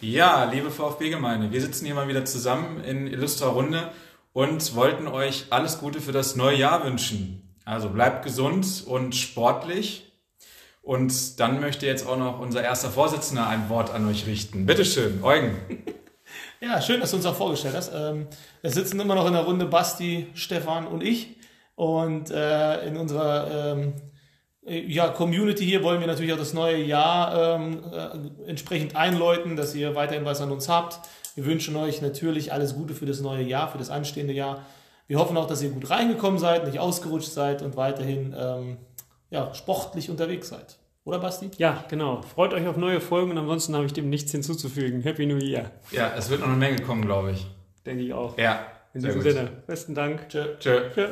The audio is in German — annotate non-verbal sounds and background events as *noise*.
Ja, liebe VfB-Gemeinde, wir sitzen hier mal wieder zusammen in illustrer Runde und wollten euch alles Gute für das neue Jahr wünschen. Also bleibt gesund und sportlich. Und dann möchte jetzt auch noch unser erster Vorsitzender ein Wort an euch richten. Bitteschön, Eugen. *laughs* Ja, schön, dass du uns auch vorgestellt hast. Ähm, es sitzen immer noch in der Runde Basti, Stefan und ich. Und äh, in unserer ähm, ja, Community hier wollen wir natürlich auch das neue Jahr ähm, äh, entsprechend einläuten, dass ihr weiterhin was an uns habt. Wir wünschen euch natürlich alles Gute für das neue Jahr, für das anstehende Jahr. Wir hoffen auch, dass ihr gut reingekommen seid, nicht ausgerutscht seid und weiterhin ähm, ja, sportlich unterwegs seid. Oder Basti? Ja, genau. Freut euch auf neue Folgen und ansonsten habe ich dem nichts hinzuzufügen. Happy New Year. Ja, es wird noch eine Menge kommen, glaube ich. Denke ich auch. Ja. In diesem Sinne. Besten Dank. Tschö. Tschö. Tschö.